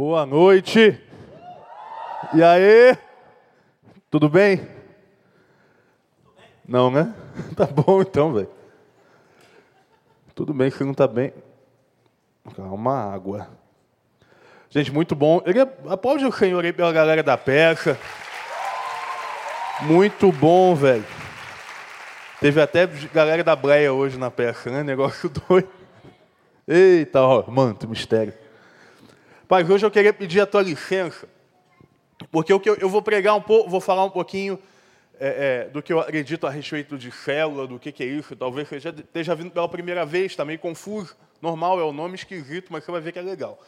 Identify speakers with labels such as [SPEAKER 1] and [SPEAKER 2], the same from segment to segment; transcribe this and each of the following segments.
[SPEAKER 1] Boa noite. E aí? Tudo bem? Não, né? Tá bom então, velho. Tudo bem, que não tá bem. Calma, água. Gente, muito bom. Ele aplaude o Senhor aí pela galera da peça. Muito bom, velho. Teve até galera da Breia hoje na peça, né? Negócio doido. Eita, ó, manto, mistério. Pai, hoje eu queria pedir a tua licença, porque que eu, vou pregar um pouco, vou falar um pouquinho é, é, do que eu acredito a respeito de célula, do que, que é isso. Talvez você já esteja vindo pela primeira vez, está meio confuso. Normal, é um nome esquisito, mas você vai ver que é legal.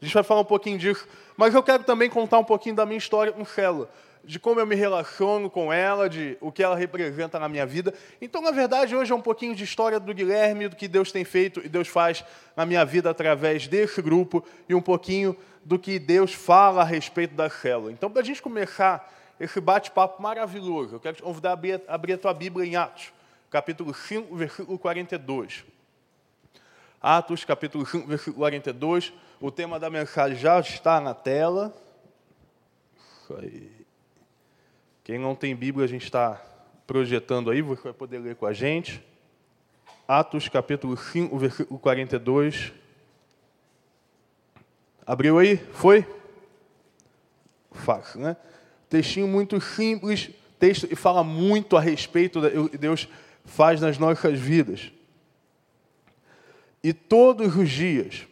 [SPEAKER 1] A gente vai falar um pouquinho disso. Mas eu quero também contar um pouquinho da minha história com célula de como eu me relaciono com ela, de o que ela representa na minha vida. Então, na verdade, hoje é um pouquinho de história do Guilherme, do que Deus tem feito e Deus faz na minha vida através desse grupo e um pouquinho do que Deus fala a respeito da célula. Então, para a gente começar esse bate-papo maravilhoso, eu quero te convidar a abrir, abrir a tua Bíblia em Atos, capítulo 5, versículo 42. Atos, capítulo 5, versículo 42. O tema da mensagem já está na tela. Isso aí. Quem não tem Bíblia, a gente está projetando aí, você vai poder ler com a gente. Atos capítulo 5, versículo 42. Abriu aí? Foi? Fácil, né? Textinho muito simples, texto e fala muito a respeito do que Deus faz nas nossas vidas. E todos os dias,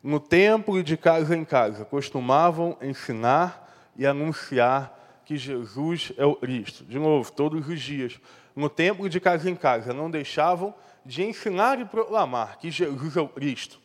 [SPEAKER 1] no templo e de casa em casa, costumavam ensinar e anunciar que Jesus é o Cristo. De novo, todos os dias, no templo de casa em casa, não deixavam de ensinar e proclamar que Jesus é o Cristo.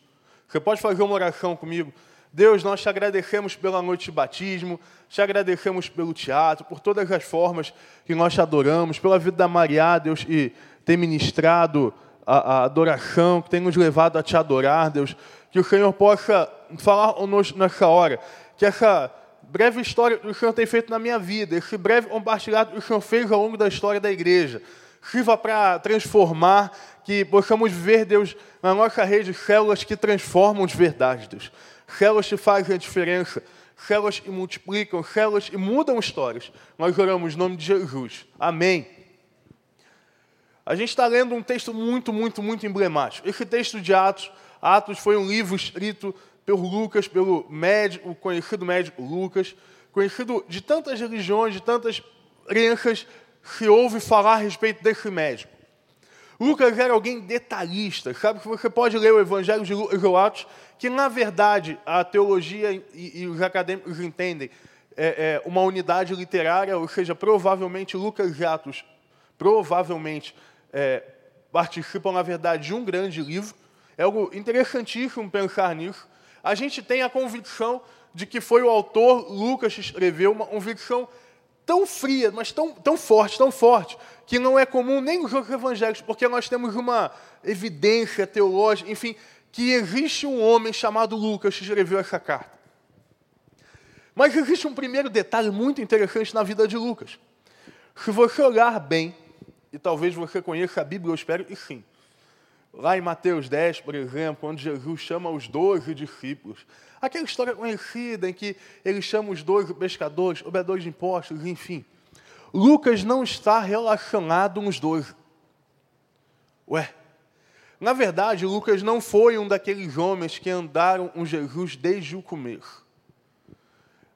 [SPEAKER 1] Você pode fazer uma oração comigo? Deus, nós te agradecemos pela noite de batismo, te agradecemos pelo teatro, por todas as formas que nós te adoramos, pela vida da Maria, Deus, e ter ministrado a, a adoração, que tem nos levado a te adorar, Deus. Que o Senhor possa falar conosco nessa hora, que essa breve história que o Senhor tem feito na minhar vida, esse breve compartilhado que o Senhor fez ao longo da história da igreja, sirva para transformar, que possamos ver, Deus, na nossa rede, células que transformam de verdade, Deus. Células que fazem a diferença, células que multiplicam, células que mudam histórias. Nós oramos em nome de Jesus. Amém. A gente está lendo um texto muito, muito, muito emblemático. Esse texto de Atos, Atos foi um livro escrito pelo Lucas, pelo médico, conhecido médico Lucas, conhecido de tantas religiões, de tantas crenças, se ouve falar a respeito desse médico. Lucas era alguém detalhista, sabe que você pode ler o Evangelho de Lucas Atos, que na verdade a teologia e, e os acadêmicos entendem é, é, uma unidade literária, ou seja, provavelmente Lucas e Atos, provavelmente é, participam na verdade de um grande livro. É algo interessantíssimo pensar nisso a gente tem a convicção de que foi o autor Lucas que escreveu, uma convicção tão fria, mas tão, tão forte, tão forte, que não é comum nem nos outros evangelhos, porque nós temos uma evidência teológica, enfim, que existe um homem chamado Lucas que escreveu essa carta. Mas existe um primeiro detalhe muito interessante na vida de Lucas. Se você olhar bem, e talvez você conheça a Bíblia, eu espero e sim. Lá em Mateus 10, por exemplo, onde Jesus chama os doze discípulos. Aquela história conhecida em que ele chama os doze pescadores, obedores de impostos, enfim. Lucas não está relacionado com os doze. Ué, na verdade, Lucas não foi um daqueles homens que andaram com Jesus desde o começo.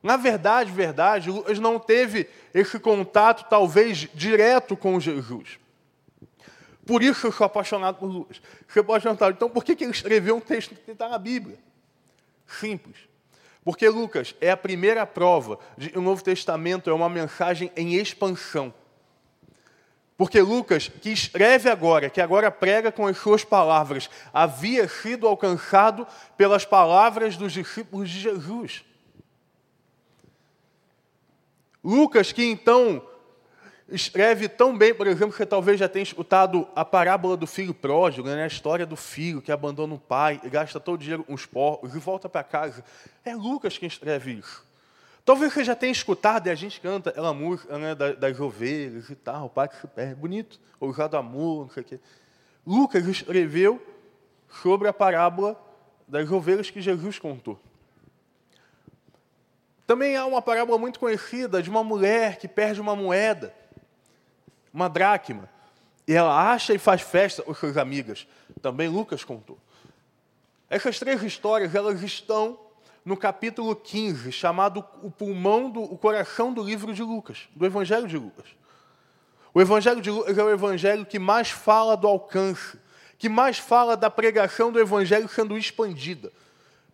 [SPEAKER 1] Na verdade, verdade, Lucas não teve esse contato, talvez, direto com Jesus. Por isso eu sou apaixonado por Lucas. Você pode perguntar, então por que ele escreveu um texto que está na Bíblia? Simples. Porque Lucas é a primeira prova de que o Novo Testamento é uma mensagem em expansão. Porque Lucas, que escreve agora, que agora prega com as suas palavras, havia sido alcançado pelas palavras dos discípulos de Jesus. Lucas, que então escreve tão bem, por exemplo, que você talvez já tenha escutado a parábola do filho pródigo, né? a história do filho que abandona o pai e gasta todo o dinheiro com os porcos e volta para casa. É Lucas quem escreve isso. Talvez você já tenha escutado, e a gente canta aquela música né, das ovelhas e tal, o pai que se perde, bonito, ousado amor, não sei o quê. Lucas escreveu sobre a parábola das ovelhas que Jesus contou. Também há uma parábola muito conhecida de uma mulher que perde uma moeda, uma dracma, e ela acha e faz festa com suas amigas. Também Lucas contou. Essas três histórias, elas estão no capítulo 15, chamado o pulmão do o coração do livro de Lucas, do Evangelho de Lucas. O Evangelho de Lucas é o evangelho que mais fala do alcance, que mais fala da pregação do evangelho sendo expandida.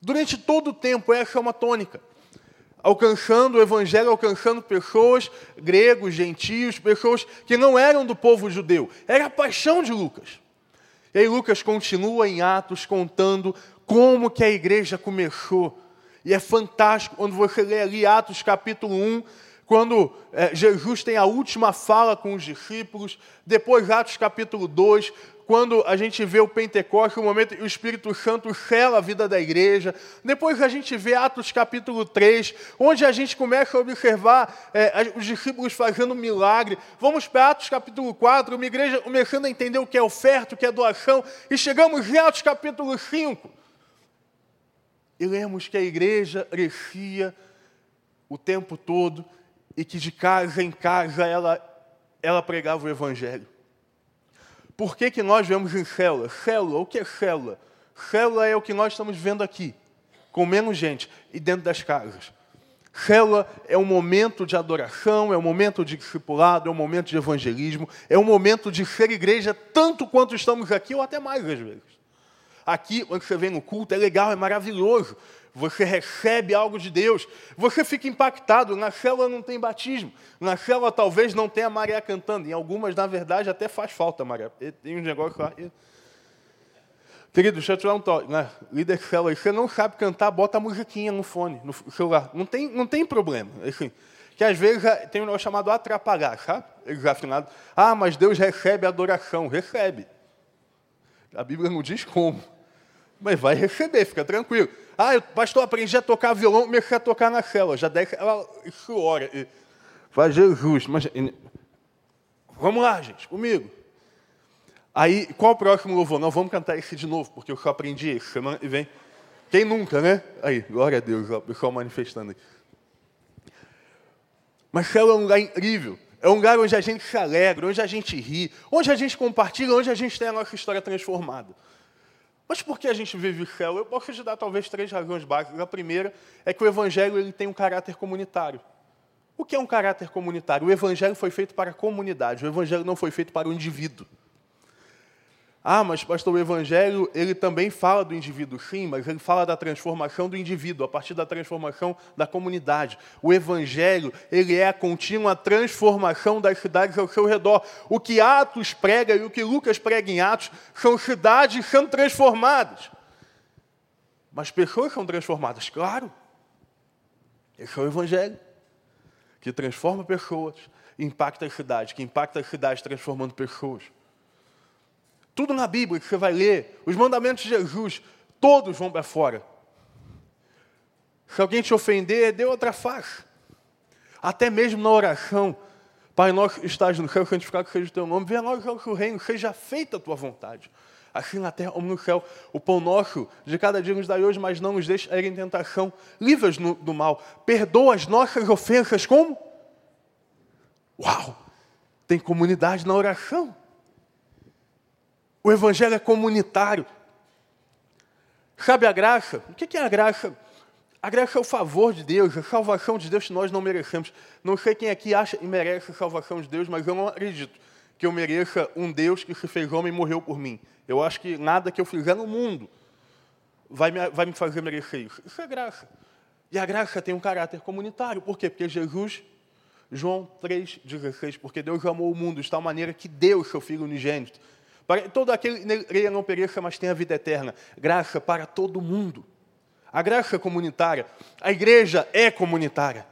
[SPEAKER 1] Durante todo o tempo, essa é uma tônica. Alcançando o evangelho, alcançando pessoas, gregos, gentios, pessoas que não eram do povo judeu. Era a paixão de Lucas. E aí Lucas continua em Atos contando como que a igreja começou. E é fantástico quando você lê ali Atos capítulo 1, quando é, Jesus tem a última fala com os discípulos, depois Atos capítulo 2, quando a gente vê o Pentecostes, o momento que o Espírito Santo sela a vida da igreja, depois a gente vê Atos capítulo 3, onde a gente começa a observar é, os discípulos fazendo milagre, vamos para Atos capítulo 4, uma igreja começando a entender o que é oferta, o que é doação, e chegamos em Atos capítulo 5, e lemos que a igreja crescia o tempo todo, e que de casa em casa ela, ela pregava o Evangelho. Por que, que nós vemos em célula? Célula, o que é célula? Célula é o que nós estamos vendo aqui, com menos gente e dentro das casas. Célula é um momento de adoração, é um momento de discipulado, é um momento de evangelismo, é um momento de ser igreja tanto quanto estamos aqui ou até mais às vezes. Aqui, quando você vem no culto, é legal, é maravilhoso, você recebe algo de Deus, você fica impactado. Na célula não tem batismo, na célula talvez não tenha Maria cantando, em algumas, na verdade, até faz falta, Maria. Tem um negócio lá. Querido, deixa eu te dar um toque. Né? Líder de célula, você não sabe cantar, bota a musiquinha no fone, no celular. Não tem, não tem problema. Assim, que às vezes tem um negócio chamado atrapalhar, sabe? Eles afinados. Ah, mas Deus recebe adoração. Recebe. A Bíblia não diz como. Mas vai receber, fica tranquilo. Ah, pastor, aprendi a tocar violão, comecei a tocar na célula. Já desce ela chora. Faz Jesus. Mas, vamos lá, gente, comigo. Aí, qual o próximo louvor? Não, vamos cantar esse de novo, porque eu só aprendi esse. Semana que vem. Quem nunca, né? Aí, glória a Deus, o pessoal manifestando aí. Mas é um lugar incrível. É um lugar onde a gente se alegra, onde a gente ri, onde a gente compartilha, onde a gente tem a nossa história transformada. Mas por que a gente vive céu? Eu posso te dar talvez três razões básicas. A primeira é que o evangelho ele tem um caráter comunitário. O que é um caráter comunitário? O evangelho foi feito para a comunidade, o evangelho não foi feito para o indivíduo. Ah, mas pastor, o evangelho, ele também fala do indivíduo, sim, mas ele fala da transformação do indivíduo, a partir da transformação da comunidade. O evangelho, ele é a contínua transformação das cidades ao seu redor. O que Atos prega e o que Lucas prega em Atos são cidades sendo transformadas. Mas pessoas são transformadas, claro. Esse é o evangelho, que transforma pessoas, impacta as cidades, que impacta as cidades transformando pessoas. Tudo na Bíblia que você vai ler, os mandamentos de Jesus, todos vão para fora. Se alguém te ofender, dê outra face. Até mesmo na oração. Pai nosso que estás no céu, santificado seja o teu nome. Venha nós o teu reino, seja feita a tua vontade. Assim na terra como no céu. O pão nosso de cada dia nos dai hoje, mas não nos deixe ir em tentação. Livras do mal. Perdoa as nossas ofensas como? Uau! Tem comunidade na oração. O evangelho é comunitário. Sabe a graça? O que é a graça? A graça é o favor de Deus, a salvação de Deus que nós não merecemos. Não sei quem aqui acha e merece a salvação de Deus, mas eu não acredito que eu mereça um Deus que se fez homem e morreu por mim. Eu acho que nada que eu fizer no mundo vai me, vai me fazer merecer isso. Isso é graça. E a graça tem um caráter comunitário. Por quê? Porque Jesus, João 3,16, porque Deus amou o mundo de tal maneira que deu o seu Filho unigênito para todo aquele que não pereça, mas tenha vida eterna. Graça para todo mundo. A graça é comunitária. A igreja é comunitária.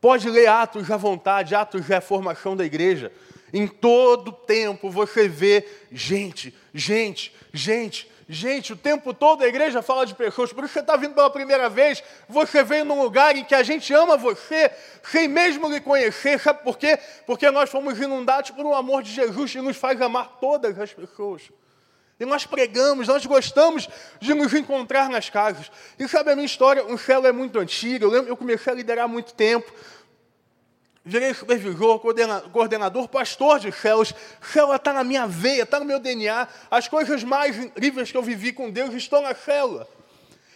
[SPEAKER 1] Pode ler Atos à vontade, Atos é a formação da igreja. Em todo tempo você vê gente, gente, gente, Gente, o tempo todo a igreja fala de pessoas, por isso você está vindo pela primeira vez, você veio num lugar em que a gente ama você, sem mesmo lhe conhecer, sabe por quê? Porque nós fomos inundados por um amor de Jesus que nos faz amar todas as pessoas. E nós pregamos, nós gostamos de nos encontrar nas casas. E sabe a minha história? O céu é muito antigo. Eu, lembro, eu comecei a liderar há muito tempo. Virei supervisor, coordenador, pastor de céus. Célula está na minha veia, está no meu DNA. As coisas mais incríveis que eu vivi com Deus estão na célula.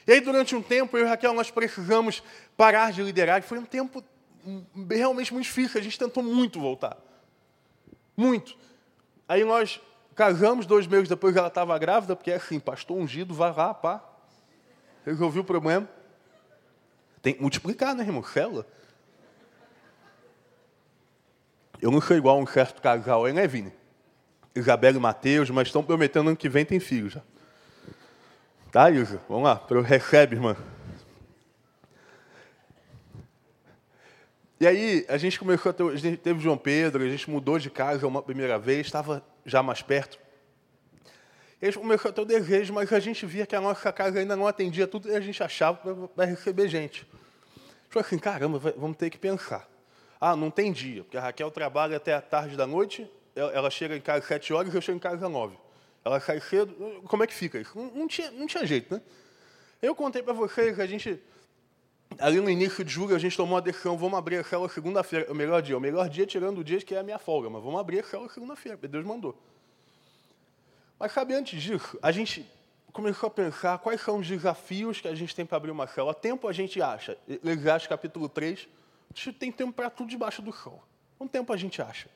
[SPEAKER 1] E aí, durante um tempo, eu e Raquel, nós precisamos parar de liderar. E foi um tempo realmente muito difícil. A gente tentou muito voltar. Muito. Aí nós casamos, dois meses depois ela estava grávida, porque é assim, pastor ungido, vai lá, pá. Resolvi o problema. Tem que multiplicar, né, irmão? Célula. Eu não sou igual a um certo casal aí, né, Vini? Isabela e Mateus, mas estão prometendo ano que vem tem filhos já. Tá, Isa? Vamos lá, recebe, irmã. E aí, a gente começou a ter, a gente teve João Pedro, a gente mudou de casa uma primeira vez, estava já mais perto. E a gente começou a ter o desejo, mas a gente via que a nossa casa ainda não atendia tudo e a gente achava para receber gente. A gente falou assim, caramba, vamos ter que pensar. Ah, não tem dia, porque a Raquel trabalha até a tarde da noite, ela chega em casa às sete horas, eu chego em casa às nove. Ela sai cedo, como é que fica isso? Não, não tinha, não tinha jeito, né? Eu contei para vocês que a gente ali no início de julho, a gente tomou a decisão, vamos abrir a célula segunda-feira. O melhor dia, o melhor dia tirando o dia que é a minha folga, mas vamos abrir a célula segunda-feira, Deus mandou. Mas sabe, antes disso, a gente começou a pensar quais são os desafios que a gente tem para abrir uma célula. Tempo a gente acha, Eclesiastes capítulo 3, a gente tem tempo para tudo debaixo do sol. Um tempo a gente acha.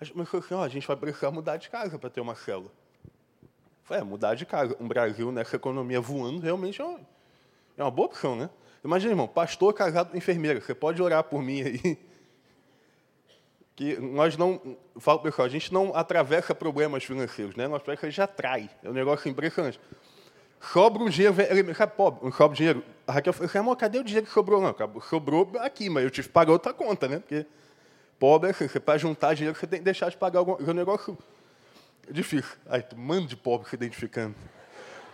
[SPEAKER 1] A gente começou assim, a gente vai precisar mudar de casa para ter uma célula. É, mudar de casa. Um Brasil nessa economia voando realmente é uma, é uma boa opção, né? Imagina, irmão, pastor casado enfermeira. Você pode orar por mim aí. Que nós não, falo pessoal, a gente não atravessa problemas financeiros, né? Nós gente atrai. É um negócio impressionante. Sobra um dinheiro, ele sabe, pobre, não sobra dinheiro. A Raquel falou amor, cadê o dinheiro que sobrou? Não, sobrou aqui, mas eu tive que pagar outra conta, né? Porque pobre, assim, você para juntar dinheiro, você tem que deixar de pagar algum é um negócio difícil. Aí, tu manda de pobre se identificando.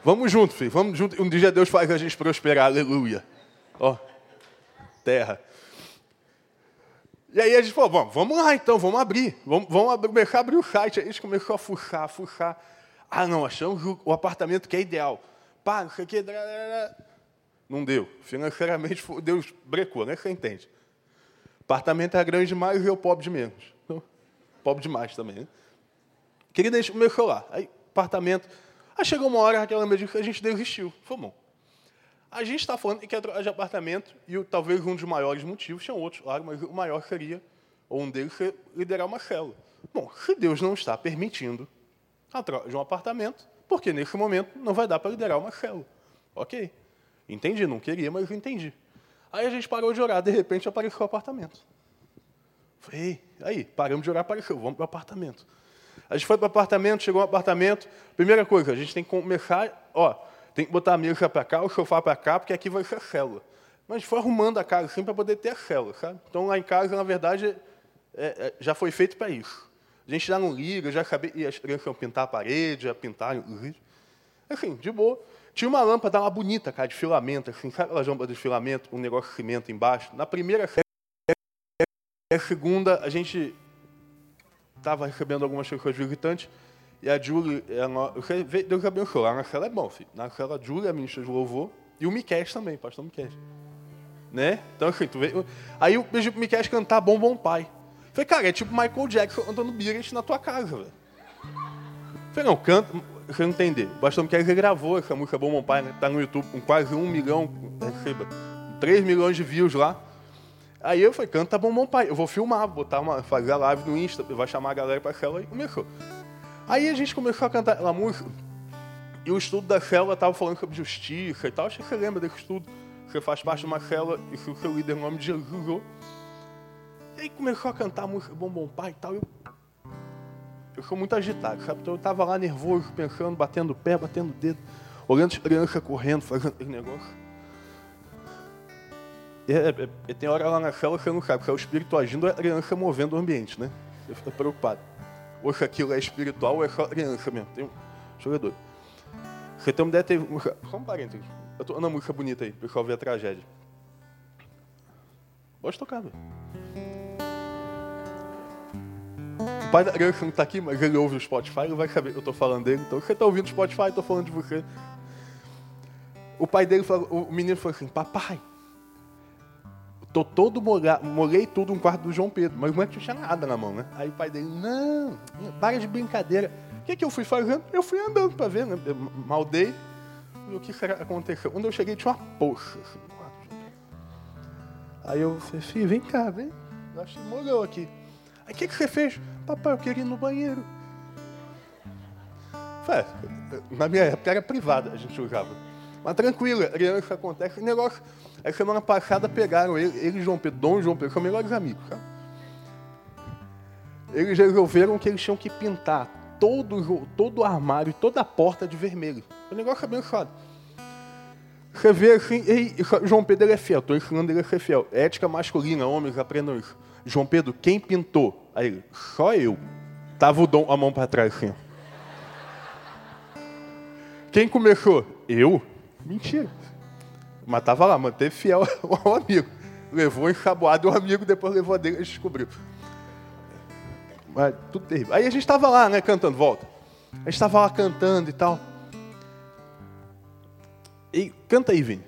[SPEAKER 1] Vamos junto, filho, vamos junto. Um dia Deus faz a gente prosperar, aleluia. Ó, terra. E aí a gente falou, vamos, vamos lá então, vamos abrir. Vamos, vamos abrir, começar a abrir o site. Aí a gente começou a fuçar, fuçar. Ah, não, achamos o, apartamento que é ideal. Pá, não sei o que. Não deu. Financeiramente, Deus brecou, né? Você entende. Apartamento é grande demais e eu pobre de menos. Pobre demais também, né? Querida, a gente começou lá. Aí, apartamento. Aí chegou uma hora, aquela medida a gente desistiu. Foi bom. A gente está falando que é de apartamento, e talvez um dos maiores motivos, tinha outros, claro, mas o maior seria, ou um deles, liderar uma célula. Bom, se Deus não está permitindo a troca de um apartamento, porque nesse momento não vai dar para liderar uma célula. Ok. Entendi, não queria, mas entendi. Aí a gente parou de orar, de repente apareceu o apartamento. Falei, aí, paramos de orar, apareceu, vamos para o apartamento. A gente foi para o apartamento, chegou no apartamento, primeira coisa, a gente tem que começar, ó, tem que botar a mesa para cá, o sofá para cá, porque aqui vai ser a célula. Mas foi arrumando a casa assim para poder ter a célula, sabe? Então lá em casa, na verdade, é, é, já foi feito para isso. A gente já não liga, já sabia, e as crianças iam pintar a parede, já pintaram. Assim, de boa. Tinha uma lâmpada lá bonita, cara, de filamento, assim, sabe aquelas lâmpadas de filamento, um negócio de cimento embaixo? Na primeira série, a segunda, a gente estava recebendo algumas pessoas visitantes, e a Julie, ela, Deus abençoe, lá na cela é bom, filho. Na cela a Julie, a ministra de louvor, e o Miquel também, pastor Miquel. Né? Então, assim, tu vê, aí eu pedi pro Miquel cantar Bom Bom Pai. Falei, cara, é tipo Michael Jackson cantando Beatles na tua casa, velho. Falei, não, canta, você não entender. O pastor Miquel gravou essa música Bom Bom Pai, né? Tá no YouTube com quase um milhão, receba, três milhões de views lá. Aí eu falei, canta Bom Bom Pai. Eu vou filmar, botar uma, fazer a live no Insta, vai chamar a galera pra cela e começou. Aí a gente começou a cantar aquela música. E o estudo da célula estava falando sobre justiça e tal. Acho que você lembra desse estudo. Você faz parte de uma célula e que o seu líder, em nome de Jesus, E aí começou a cantar a música Bom Bom Pai e tal. Eu, eu sou muito agitado, sabe? Então eu estava lá nervoso, pensando, batendo o pé, batendo o dedo, olhando as crianças correndo, fazendo aquele negócio. E, é, é, é, tem hora lá na célula que você não sabe, que é o espírito agindo, é a criança movendo o ambiente, né? Você fica preocupado ou se aquilo é espiritual ou é só criança mesmo. Tem um jogador. Você tem uma ideia, teve. Só um parênteses. Eu tô uma música bonita aí, o pessoal ver a tragédia. Pode tocar, velho. O pai da criança não está aqui, mas ele ouve o Spotify, ele vai saber que eu estou falando dele. Então, você está ouvindo o Spotify, eu estou falando de você. O pai dele, falou, o menino falou assim, papai, tô todo molhado, molhei tudo no quarto do João Pedro, mas não tinha nada na mão, né? Aí o pai dele, não, para de brincadeira. O que, que eu fui fazendo? Eu fui andando para ver, né? Maldei. O que aconteceu? Quando eu cheguei, tinha uma poça assim, no quarto do João Pedro. Aí eu falei, filho, vem cá, vem. Eu acho que molhou aqui. Aí o que, que você fez? Papai, eu queria ir no banheiro. Falei, na minha época era privada, a gente usava. Mas tranquilo, criança acontece. O negócio, a semana passada pegaram ele, ele e João Pedro, Dom e João Pedro, são melhores amigos. Sabe? Eles resolveram que eles tinham que pintar todo, todo o armário, toda a porta de vermelho. O negócio é abençoado. Você vê assim, João Pedro é fiel, estou ensinando ele a ser fiel. Ética masculina, homens, aprendam isso. João Pedro, quem pintou? Aí ele, só eu. Tava o dom, a mão para trás assim. Quem começou? Eu? Mentira. Mas tava lá, manteve fiel ao amigo. Levou ensaboado o amigo, depois levou a dele e descobriu. Mas tudo terrível. Aí a gente estava lá, né, cantando, volta. A gente estava lá cantando e tal. E canta aí, Vini.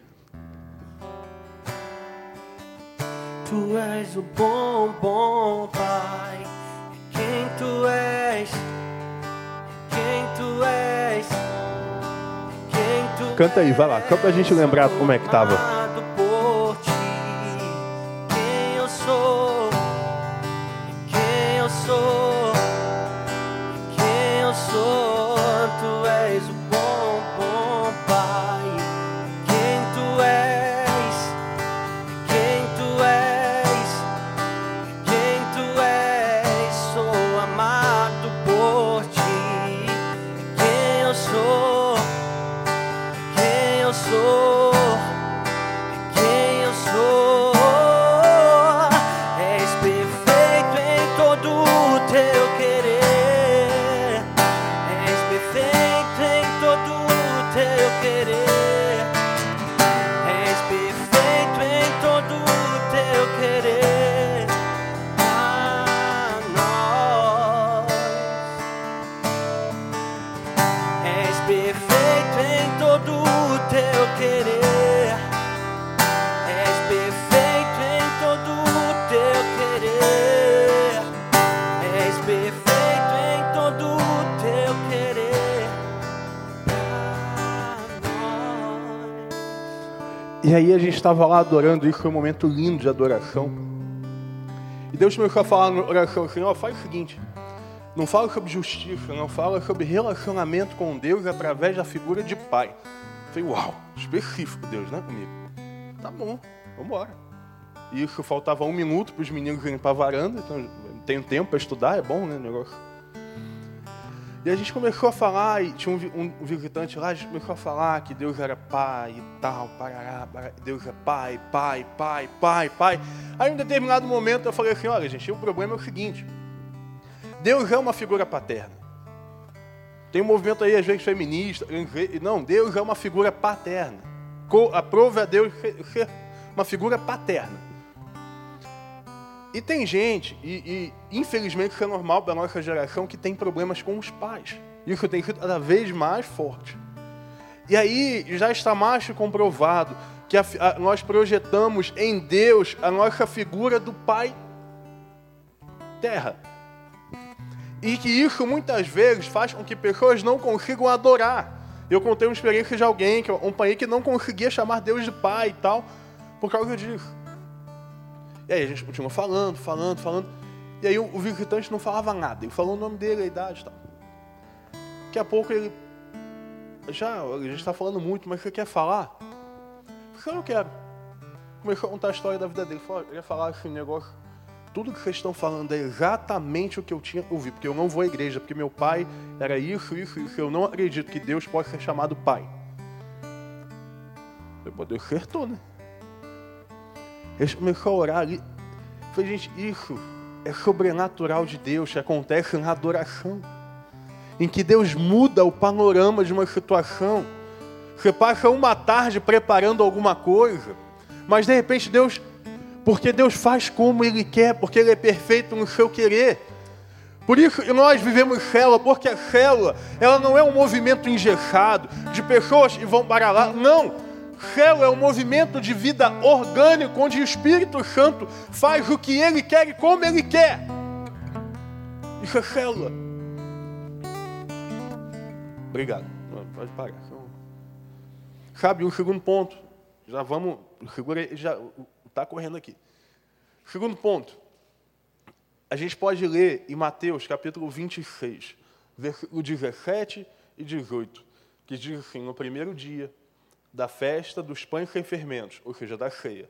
[SPEAKER 2] Tu és o bom, bom Pai. Quem tu és? Quem tu és?
[SPEAKER 1] Canta aí, vai lá. Só pra gente lembrar como é que tava. E aí a gente estava lá adorando, isso foi um momento lindo de adoração. E Deus começou a falar na oração assim, ó, faz o seguinte, não fala sobre justiça, não fala sobre relacionamento com Deus através da figura de pai. Eu falei, uau, específico Deus, né, comigo? Tá bom, vamos embora. E isso faltava um minuto para os meninos irem para a varanda, então tenho tempo para estudar, é bom, né, negócio. E a gente começou a falar, e tinha um, um, visitante lá, a gente começou a falar que Deus era pai e tal, parará, parará, Deus é pai, pai, pai, pai, pai. Aí em um determinado momento eu falei assim, olha gente, o problema é o seguinte, Deus é uma figura paterna. Tem um movimento aí, às vezes, feminista, não, Deus é uma figura paterna. Aprova a Deus ser uma figura paterna. E tem gente, e, e, infelizmente isso é normal da nossa geração, que tem problemas com os pais. Isso tem sido cada vez mais forte. E aí já está mais comprovado que a, a, nós projetamos em Deus a nossa figura do Pai Terra. E que isso muitas vezes faz com que pessoas não consigam adorar. Eu contei uma experiência de alguém, que um pai que não conseguia chamar Deus de Pai e tal, por causa disso. E aí a gente continuou falando, falando, falando. E aí o, visitante não falava nada. Ele falou o nome dele, a idade e tal. Daqui a pouco ele. Já, a gente está falando muito, mas você quer falar? Eu não quero. Começou a contar a história da vida dele. Eu ia falar esse negócio. Tudo que vocês estão falando é exatamente o que eu tinha ouvido. Porque eu não vou à igreja, porque meu pai era isso, isso, isso. Eu não acredito que Deus possa ser chamado pai. Deus acertou, né? Eles começaram a orar ali. falei, gente, isso é sobrenatural de Deus que acontece na adoração. Em que Deus muda o panorama de uma situação. Você passa uma tarde preparando alguma coisa, mas de repente Deus, porque Deus faz como Ele quer, porque Ele é perfeito no seu querer, Por isso nós vivemos célula, porque a célula, ela não é um movimento engessado de pessoas que vão para lá. Não. Célula é um movimento de vida orgânico, onde o Espírito Santo faz o que ele quer e como ele quer. Isso é célula. Obrigado. Pode parar. Sabe, um segundo ponto. Já vamos. Segura aí, já está correndo aqui. Segundo ponto. A gente pode ler em Mateus capítulo 26, versículo 17 e 18, que diz assim: no primeiro dia da festa dos pães sem fermentos, ou seja, da ceia,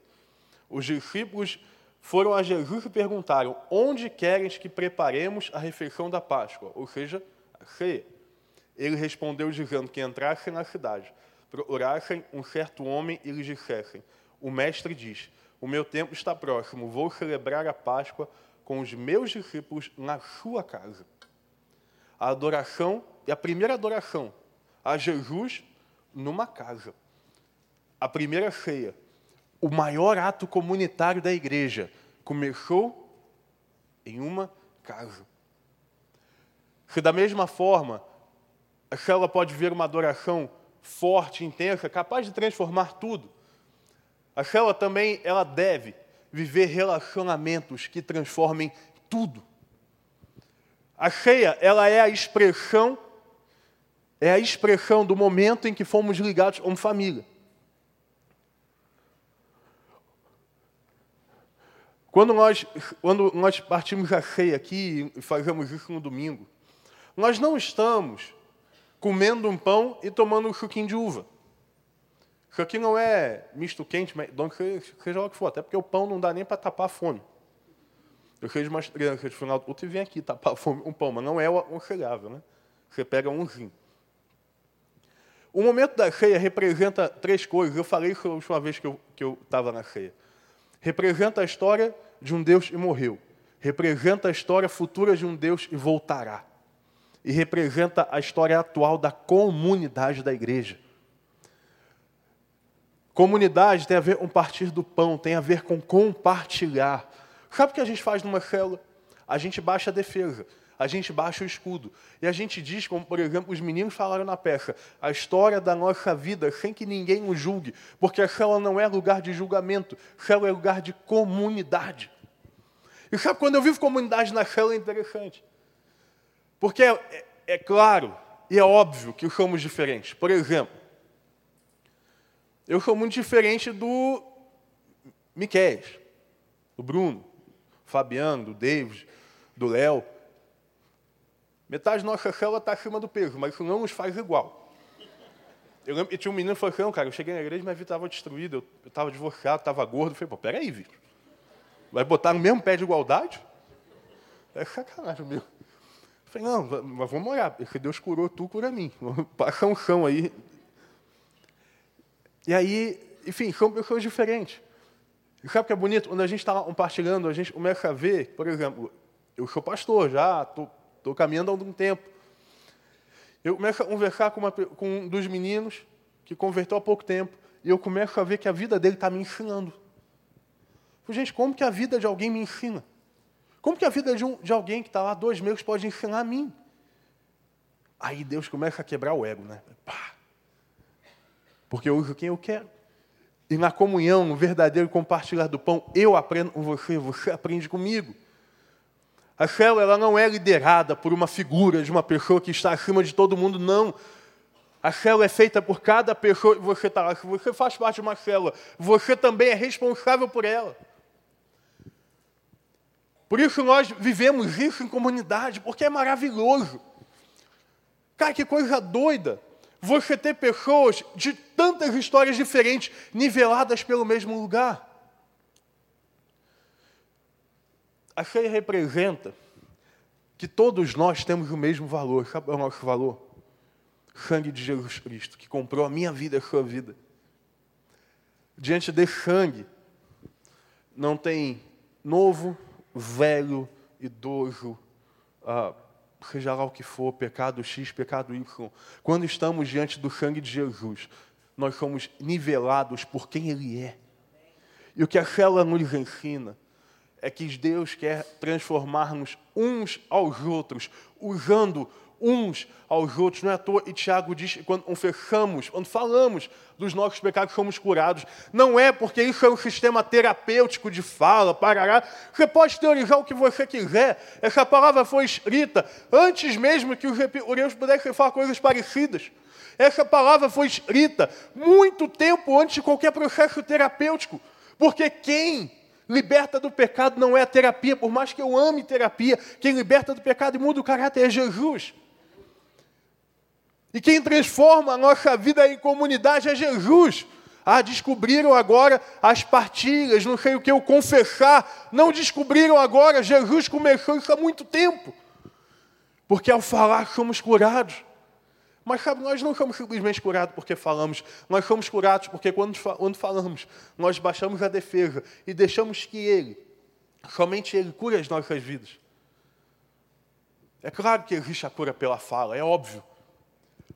[SPEAKER 1] os discípulos foram a Jesus e perguntaram: onde queres que preparemos a refeição da Páscoa, ou seja, a ceia? Ele respondeu dizendo que entrassem na cidade procurassem um certo homem e lhes dissessem: O mestre diz: O meu tempo está próximo, vou celebrar a Páscoa com os meus discípulos na sua casa. A adoração, e a primeira adoração a Jesus numa casa. A primeira ceia, o maior ato comunitário da igreja, começou em uma casa. Se da mesma forma, a célula pode ver uma adoração forte, intensa, capaz de transformar tudo. A célula também ela deve viver relacionamentos que transformem tudo. A ceia, ela é a expressão é a expressão do momento em que fomos ligados como família. Quando nós, quando nós partimos a ceia aqui e fazemos isso no domingo, nós não estamos comendo um pão e tomando um suquinho de uva. Isso aqui não é misto quente, seja lá o que for, até porque o pão não dá nem para tapar a fome. Eu vejo umas crianças de final do vem aqui tapar a fome um pão, mas não é aconselhável, né? Você pega umzinho. O momento da ceia representa três coisas. Eu falei isso a última vez que eu estava na ceia. Representa a história de um Deus que morreu. Representa a história futura de um Deus que voltará e representa a história atual da comunidade da igreja. Comunidade tem a ver com partir do pão, tem a ver com compartilhar. Sabe o que a gente faz numa célula? A gente baixa a defesa, a gente baixa o escudo. E a gente diz, como por exemplo os meninos falaram na peça, a história da nossa vida sem que ninguém o julgue. Porque a célula não é lugar de julgamento, a célula é lugar de comunidade. E sabe quando eu vivo comunidade na célula é interessante. Porque é, é, é claro e é óbvio que somos diferentes. Por exemplo, eu sou muito diferente do Miquel, do Bruno, do Fabiano, do David, do Léo. Metade da nossa célula está acima do peso, mas isso não nos faz igual. Eu lembro que tinha um menino que falou assim, cara, eu cheguei na igreja, minha vida estava destruída, eu estava divorciado, estava gordo. Eu falei, pô, peraí, Vitor. Vai botar no mesmo pé de igualdade? É sacanagem, meu. Falei, não, mas vamos orar, porque Deus curou tu, cura mim. Passa um chão aí. E aí, enfim, são pessoas diferentes. E sabe o que é bonito? Quando a gente está compartilhando, a gente começa a ver, por exemplo, eu sou pastor já, estou caminhando há algum tempo. Eu começo a conversar com, uma, com um dos meninos que converteu há pouco tempo, e eu começo a ver que a vida dele está me ensinando. Gente, como que a vida de alguém me ensina? Como que a vida de, um, de alguém que está lá dois meses pode ensinar a mim? Aí Deus começa a quebrar o ego, né? Pá. Porque eu uso quem eu quero. E na comunhão, no verdadeiro compartilhar do pão, eu aprendo com você, você aprende comigo. A célula ela não é liderada por uma figura de uma pessoa que está acima de todo mundo, não. A célula é feita por cada pessoa que você está lá. Se você faz parte de uma célula, você também é responsável por ela. Por isso nós vivemos isso em comunidade, porque é maravilhoso. Cara, que coisa doida você ter pessoas de tantas histórias diferentes, niveladas pelo mesmo lugar. A ceia representa que todos nós temos o mesmo valor. Sabe o nosso valor? Sangue de Jesus Cristo, que comprou a minha vida e a sua vida. Diante desse sangue, não tem novo, velho, idoso, ah, seja lá o que for, pecado X, pecado Y, quando estamos diante do sangue de Jesus, nós somos nivelados por quem Ele é. E o que a célula nos ensina é que Deus quer transformar-nos uns aos outros, usando uns aos outros. Não é à toa, e Tiago diz que quando confessamos, quando falamos dos nossos pecados, somos curados. Não é porque isso é um sistema terapêutico de fala, parará. Você pode teorizar o que você quiser. Essa palavra foi escrita antes mesmo que os epicureus pudessem falar coisas parecidas. Essa palavra foi escrita muito tempo antes de qualquer processo terapêutico. Porque quem liberta do pecado não é a terapia, por mais que eu ame terapia, quem liberta do pecado e muda o caráter é Jesus. E quem transforma a nossa vida em comunidade é Jesus. Ah, descobriram agora as partilhas, não sei o que, o confessar. Não descobriram agora, Jesus começou isso há muito tempo. Porque ao falar somos curados. Mas sabe, nós não somos simplesmente curados porque falamos, nós somos curados porque quando, quando falamos, nós baixamos a defesa e deixamos que Ele, somente Ele, cure as nossas vidas. É claro que existe a cura pela fala, é óbvio.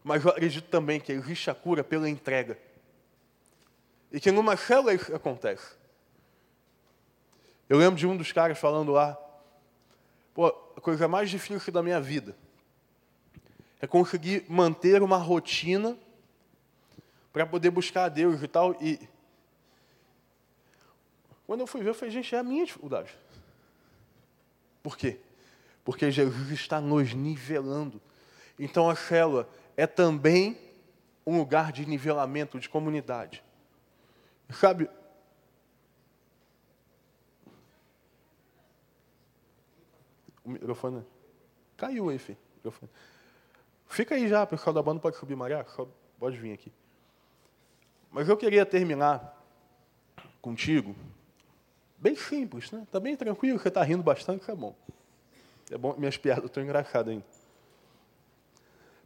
[SPEAKER 1] Mas eu acredito também que existe a cura pela entrega. E que numa célula isso acontece. Eu lembro de um dos caras falando lá, pô, a coisa mais difícil da minha vida é conseguir manter uma rotina para poder buscar a Deus e tal. E quando eu fui ver, eu falei, gente, é a minha dificuldade. Por quê? Porque Jesus está nos nivelando. Então a célula é também um lugar de nivelamento, de comunidade. Sabe? O microfone caiu aí, filho. Fica aí já, pessoal da banda pode subir, Maria, pode vir aqui. Mas eu queria terminar contigo, bem simples, né? Está bem tranquilo, você está rindo bastante, é bom. É bom, minhas piadas estão engraçadas ainda.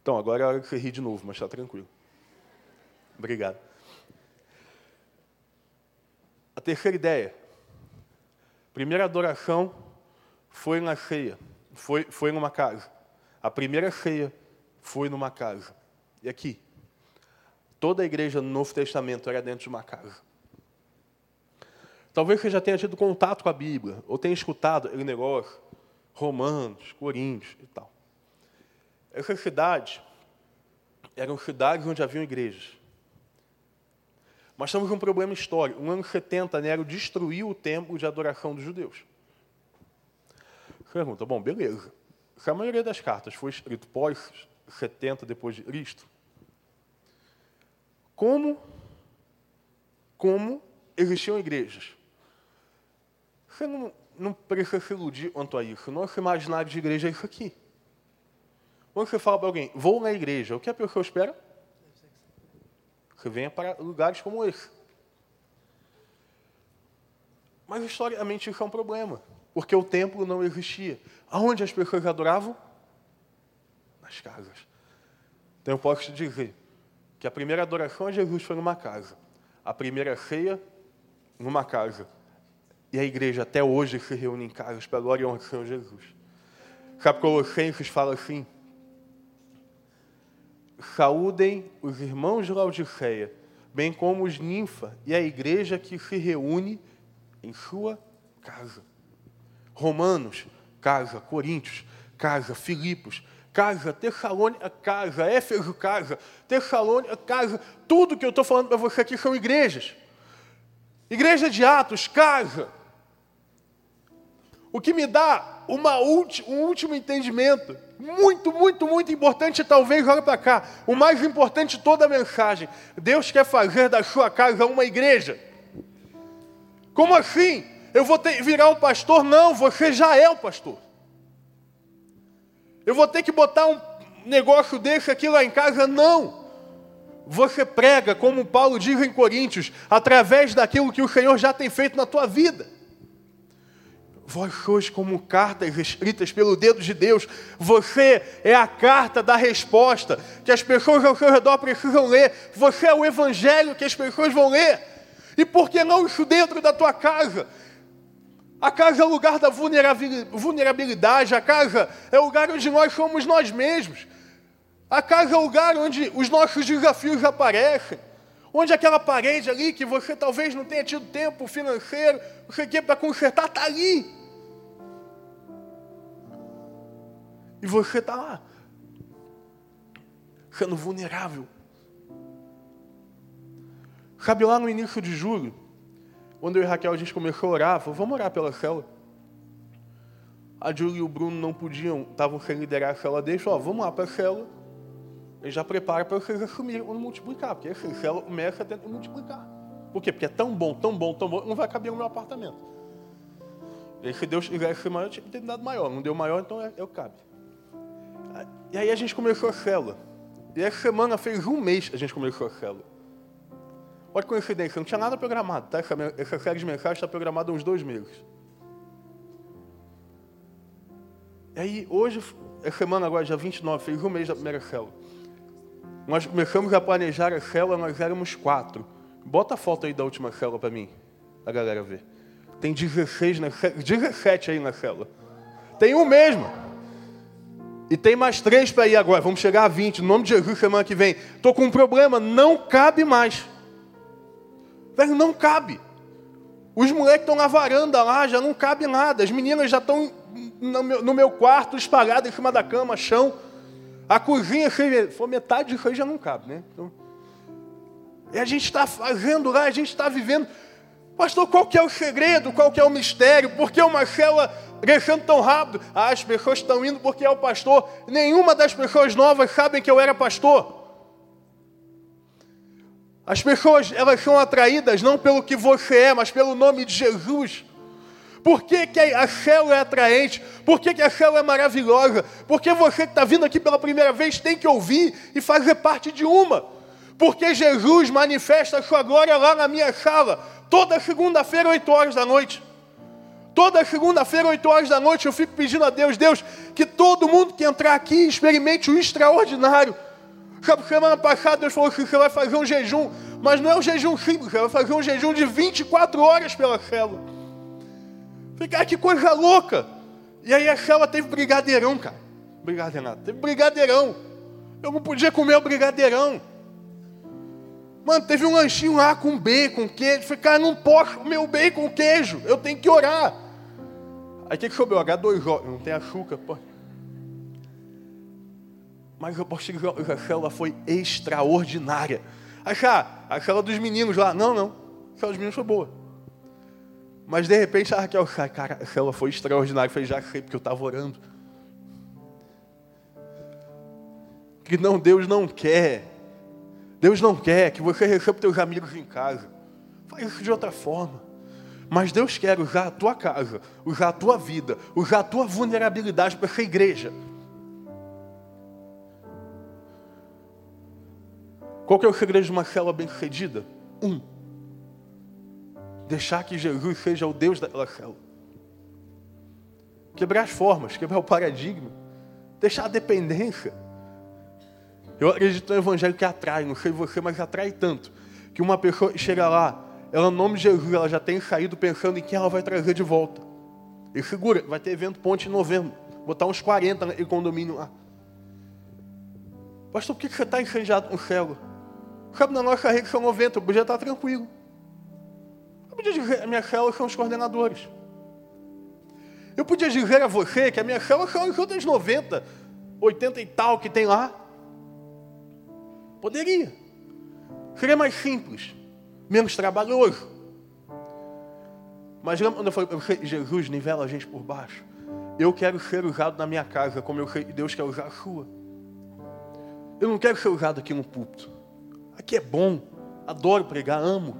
[SPEAKER 1] Então, agora é a hora que você rir de novo, mas está tranquilo. Obrigado. A terceira ideia. Primeira adoração foi na ceia, foi, foi numa casa. A primeira ceia foi numa casa. E aqui, toda a igreja no Novo Testamento era dentro de uma casa. Talvez você já tenha tido contato com a Bíblia, ou tenha escutado aquele negócio, Romanos, Coríntios e tal. Essas cidades eram cidades onde haviam igrejas. Mas temos um problema histórico. No ano 70, Nero destruiu o templo de adoração dos judeus. Pergunta, bom, beleza. Se a maioria das cartas foi escrito pós 70 depois de Cristo, como, como existiam igrejas? Você não, não precisa se iludir quanto a isso. Nosso imaginário de igreja é isso aqui. Quando você fala para alguém, vou na igreja, o que a pessoa espera? Que venha para lugares como esse. Mas historicamente isso é um problema, porque o templo não existia. Aonde as pessoas adoravam? Nas casas. Então eu posso te dizer que a primeira adoração a Jesus foi numa casa, a primeira ceia numa casa. E a igreja até hoje se reúne em casas para glória e honra do Senhor Jesus. Sabe, Colossenses fala assim, saúdem os irmãos de Laodiceia, bem como os ninfa e a igreja que se reúne em sua casa. Romanos, casa. Coríntios, casa. Filipos, casa. Tessalônica, casa. Éfeso, casa. Tessalônica, casa. Tudo que eu estou falando para você aqui são igrejas. Igreja de Atos, casa. O que me dá uma um último entendimento muito, muito, muito importante, talvez, olha para cá, o mais importante de toda a mensagem. Deus quer fazer da sua casa uma igreja. Como assim? Eu vou ter, virar um pastor? Não, você já é o pastor. Eu vou ter que botar um negócio desse aqui lá em casa? Não. Você prega, como Paulo diz em Coríntios, através daquilo que o Senhor já tem feito na tua vida. Vós sois como cartas escritas pelo dedo de Deus. Você é a carta da resposta que as pessoas ao seu redor precisam ler. Você é o evangelho que as pessoas vão ler. E por que não isso dentro da tua casa? A casa é o lugar da vulnerabilidade, a casa é o lugar onde nós somos nós mesmos. A casa é o lugar onde os nossos desafios aparecem, Onde aquela parede ali que você talvez não tenha tido tempo financeiro, você quer para consertar, está ali. E você está lá, sendo vulnerável. Sabe lá no início de julho, quando eu e Raquel a gente começou a orar, falou, vamos orar pela célula. A Júlia e o Bruno não podiam, estavam sem liderar a célula deles, falou, vamos lá para a célula. Ele já prepara para vocês assumirem ou multiplicar, porque assim, célula começa a tentar multiplicar. Por quê? Porque é tão bom, tão bom, tão bom, não vai caber no meu apartamento. E se Deus quisesse maior, eu tinha que ter dado maior. Não deu maior, então eu, eu cabe. E aí a gente começou a célula. E essa semana fez um mês a gente começou a célula. Olha que coincidência, não tinha nada programado, tá? Essa, essa série de mensagens está programada há uns dois meses. E aí, hoje, essa semana agora, dia 29, fez um mês da primeira célula. Nós começamos a planejar a célula, nós éramos quatro. Bota a foto aí da última célula para mim, a galera ver. Tem 16 na, 17 aí na célula. Tem um mesmo. E tem mais três para ir agora. Vamos chegar a 20. No nome de Jesus, semana que vem. Estou com um problema, não cabe mais. Velho, não cabe. Os moleques estão na varanda lá, já não cabe nada. As meninas já estão no meu, quarto, espalhadas em cima da cama, chão. A cozinha, for metade disso já não cabe, né? Então, e a gente está fazendo lá, a gente está vivendo. Pastor, qual que é o segredo? Qual que é o mistério? Por que uma célula crescendo tão rápido? Ah, as pessoas estão indo porque é o pastor. Nenhuma das pessoas novas sabem que eu era pastor. As pessoas, elas são atraídas não pelo que você é, mas pelo nome de Jesus. Por que, que a célula é atraente? Por que, que a célula é maravilhosa? Porque você que está vindo aqui pela primeira vez tem que ouvir e fazer parte de uma. Porque Jesus manifesta a sua glória lá na minha sala, toda segunda-feira, 8 horas da noite. Toda segunda-feira, 8 horas da noite, eu fico pedindo a Deus, Deus, que todo mundo que entrar aqui experimente o extraordinário. Semana passada Deus falou que você vai fazer um jejum, mas não é um jejum simples, você vai fazer um jejum de 24 horas pela célula. Ficar que coisa louca! E aí a célula teve brigadeirão, cara. Brigadeirão, teve brigadeirão. Eu não podia comer o brigadeirão. Mano, teve um lanchinho lá com bacon, queijo. falei, cara, não posso comer o bacon, queijo. Eu tenho que orar. Aí o que sobrou? H2O. Não tem açúcar, pô. Mas a célula foi extraordinária. Achar, a célula dos meninos lá. Não, não. A célula dos meninos foi boa. Mas de repente a Raquel, cara, a célula foi extraordinária. Eu falei, já sei, porque eu estava orando. Que não, Deus não quer. Deus não quer que você receba teus amigos em casa. Faz isso de outra forma. Mas Deus quer usar a tua casa, usar a tua vida, usar a tua vulnerabilidade para essa igreja. Qual que é o segredo de uma célula bem-sucedida? Um. Deixar que Jesus seja o Deus daquela célula. Quebrar as formas, quebrar o paradigma. Deixar a dependência. Eu acredito no evangelho que atrai, não sei você, mas atrai tanto. Que uma pessoa chega lá, ela, no nome de Jesus, ela já tem saído pensando em quem ela vai trazer de volta. E segura, vai ter evento ponte em novembro. Botar uns 40 no condomínio lá. Pastor, por que você está incendiado com célula? Sabe, na nossa rede são 90, eu podia estar tranquilo. Eu podia dizer, a minha célula são os coordenadores. Eu podia dizer a você que a minha célula são as outras 90, 80 e tal que tem lá. Poderia. Seria mais simples, menos trabalhoso. Mas quando eu falei, Jesus nivela a gente por baixo. Eu quero ser usado na minha casa como eu sei Deus quer usar a sua. Eu não quero ser usado aqui no púlpito. Aqui é bom, adoro pregar, amo.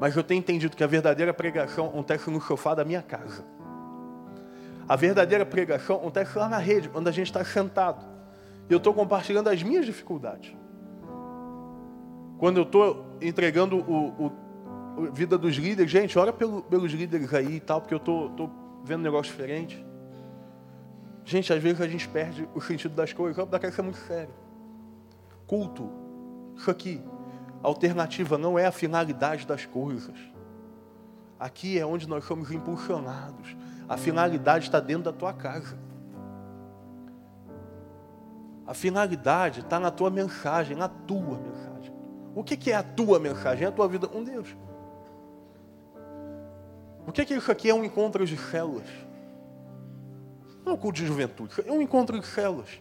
[SPEAKER 1] Mas eu tenho entendido que a verdadeira pregação acontece no sofá da minha casa. A verdadeira pregação acontece lá na rede, onde a gente está sentado. E eu estou compartilhando as minhas dificuldades. Quando eu estou entregando o, o, a vida dos líderes, gente, ora pelo, pelos líderes aí e tal, porque eu estou vendo um negócio diferente. Gente, às vezes a gente perde o sentido das coisas, dá que ser muito sério culto. Isso aqui, a alternativa não é a finalidade das coisas. Aqui é onde nós somos impulsionados. A finalidade está dentro da tua casa. A finalidade está na tua mensagem, na tua mensagem. O que, que é a tua mensagem? É a tua vida com Deus. O que, que isso aqui é um encontro de células? Não é um culto de juventude, é um encontro de células.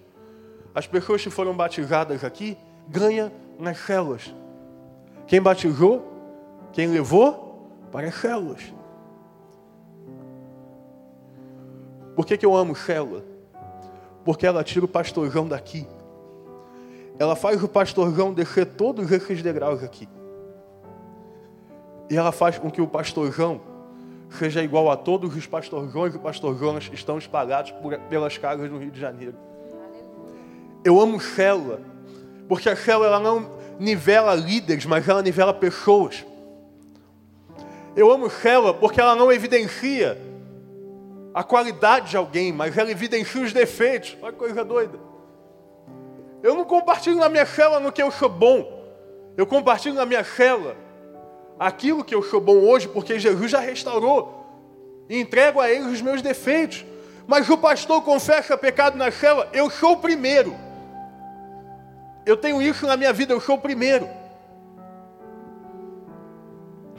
[SPEAKER 1] As pessoas que foram batizadas aqui ganham nas células. Quem batizou, quem levou, para as células. Por que, que eu amo célula? Porque ela tira o pastorzão daqui. Ela faz o pastorzão descer todos esses degraus aqui. E ela faz com que o pastorzão seja igual a todos os pastorzões e pastorzonas que estão espalhados por, pelas casas no Rio de Janeiro. Eu amo célula, porque a célula ela não nivela líderes, mas ela nivela pessoas. Eu amo célula porque ela não evidencia a qualidade de alguém, mas ela evidencia os defeitos. Olha que coisa doida. Eu não compartilho na minha célula no que eu sou bom. Eu compartilho na minha célula aquilo que eu sou bom hoje, porque Jesus já restaurou. E entrego a ele os meus defeitos. Mas o pastor confessa pecado na célula, eu sou o primeiro. Eu tenho isso na minha vida, eu sou o primeiro.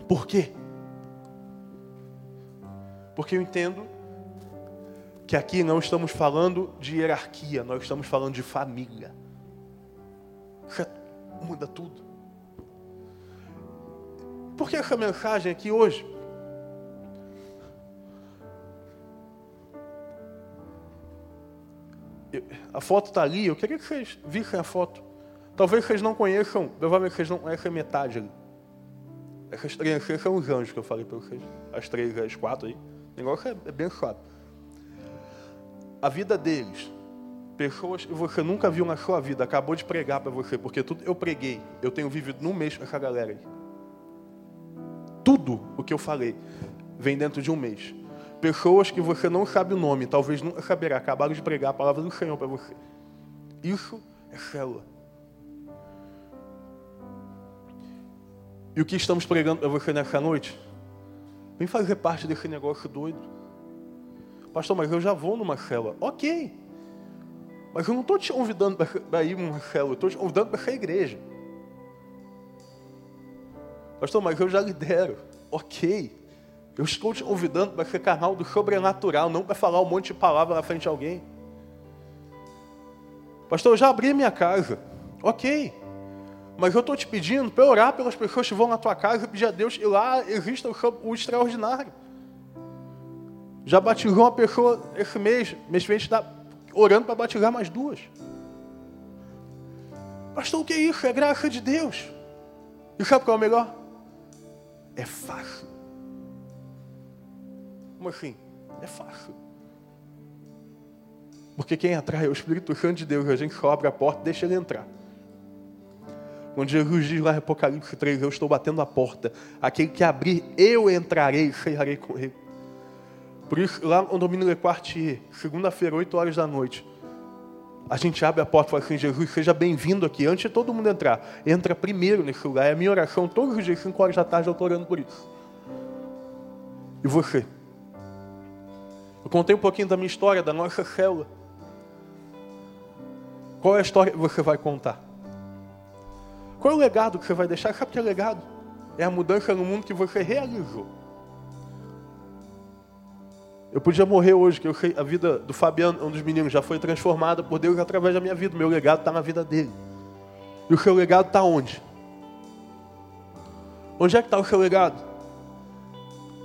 [SPEAKER 1] Por quê? Porque eu entendo que aqui não estamos falando de hierarquia, nós estamos falando de família. Isso muda tudo. Por que essa mensagem aqui hoje? A foto está ali, eu queria que vocês vissem a foto. Talvez vocês não conheçam, provavelmente vocês não conhecem metade. Essas três são os anjos que eu falei para vocês. As três, as quatro aí. O negócio é, é bem suave. A vida deles, pessoas que você nunca viu na sua vida, acabou de pregar para você, porque tudo eu preguei. Eu tenho vivido num mês com essa galera aí. Tudo o que eu falei vem dentro de um mês. Pessoas que você não sabe o nome, talvez nunca saberá, acabaram de pregar a palavra do Senhor para você. Isso é célula. E o que estamos pregando para você nessa noite? Vem fazer parte desse negócio doido. Pastor, mas eu já vou numa célula. Ok. Mas eu não estou te convidando para ir numa célula, eu estou te convidando para essa igreja. Pastor, mas eu já lidero. Ok. Eu estou te convidando para ser canal do sobrenatural, não para falar um monte de palavra na frente de alguém. Pastor, eu já abri minha casa. Ok. Mas eu estou te pedindo para orar pelas pessoas que vão na tua casa e pedir a Deus que lá exista o, extraordinário. Já batizou uma pessoa esse mês, mês que está orando para batizar mais duas. Pastor, o que é isso? É graça de Deus. E sabe qual é o melhor? É fácil. Como assim? É fácil. Porque quem atrai é o Espírito Santo de Deus. A gente só abre a porta e deixa ele entrar. Quando Jesus diz lá em Apocalipse 3, eu estou batendo a porta. Aquele que abrir, eu entrarei e cearei com ele. Por isso, lá no Domínio Le Quartier, segunda-feira, 8 horas da noite, a gente abre a porta e fala assim, Jesus, seja bem-vindo aqui, antes de todo mundo entrar. Entra primeiro nesse lugar. É a minha oração todos os dias, 5 horas da tarde, eu estou orando por isso. E você? Eu contei um pouquinho da minha história, da nossa célula. Qual é a história que você vai contar? Qual é o legado que você vai deixar? Sabe o que é legado? É a mudança no mundo que você realizou. Eu podia morrer hoje, que eu, a vida do Fabiano, um dos meninos, já foi transformada por Deus através da minha vida. Meu legado está na vida dele. E o seu legado está onde? Onde é que está o seu legado?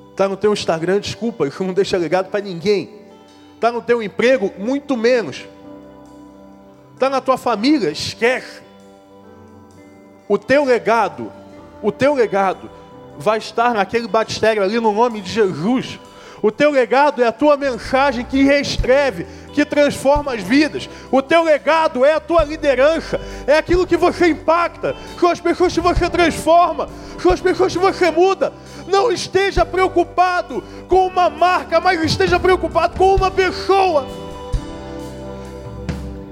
[SPEAKER 1] Está no teu Instagram, desculpa, isso não deixa legado para ninguém. Está no teu emprego, muito menos. Está na tua família, esquece o teu legado, o teu legado vai estar naquele batistério ali no nome de Jesus. O teu legado é a tua mensagem que reescreve, que transforma as vidas. O teu legado é a tua liderança, é aquilo que você impacta, são as pessoas que você transforma, são as pessoas que você muda. Não esteja preocupado com uma marca, mas esteja preocupado com uma pessoa.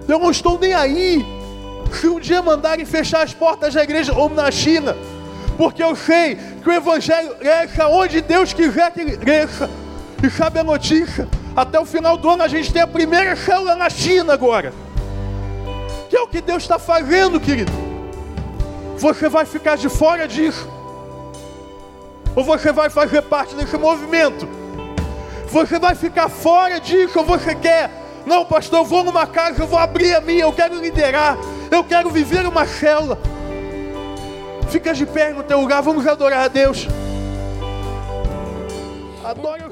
[SPEAKER 1] Eu não estou nem aí se um dia mandarem fechar as portas da igreja, ou na China, porque eu sei que o Evangelho cresça onde Deus quiser que cresça. E sabe a notícia? Até o final do ano a gente tem a primeira célula na China agora. Que é o que Deus está fazendo, querido. Você vai ficar de fora disso? Ou você vai fazer parte desse movimento? Você vai ficar fora disso ou você quer? Não, pastor, eu vou numa casa, eu vou abrir a minha, eu quero liderar, eu quero viver uma célula. Fica de pé no teu lugar, vamos adorar a Deus. Senhor.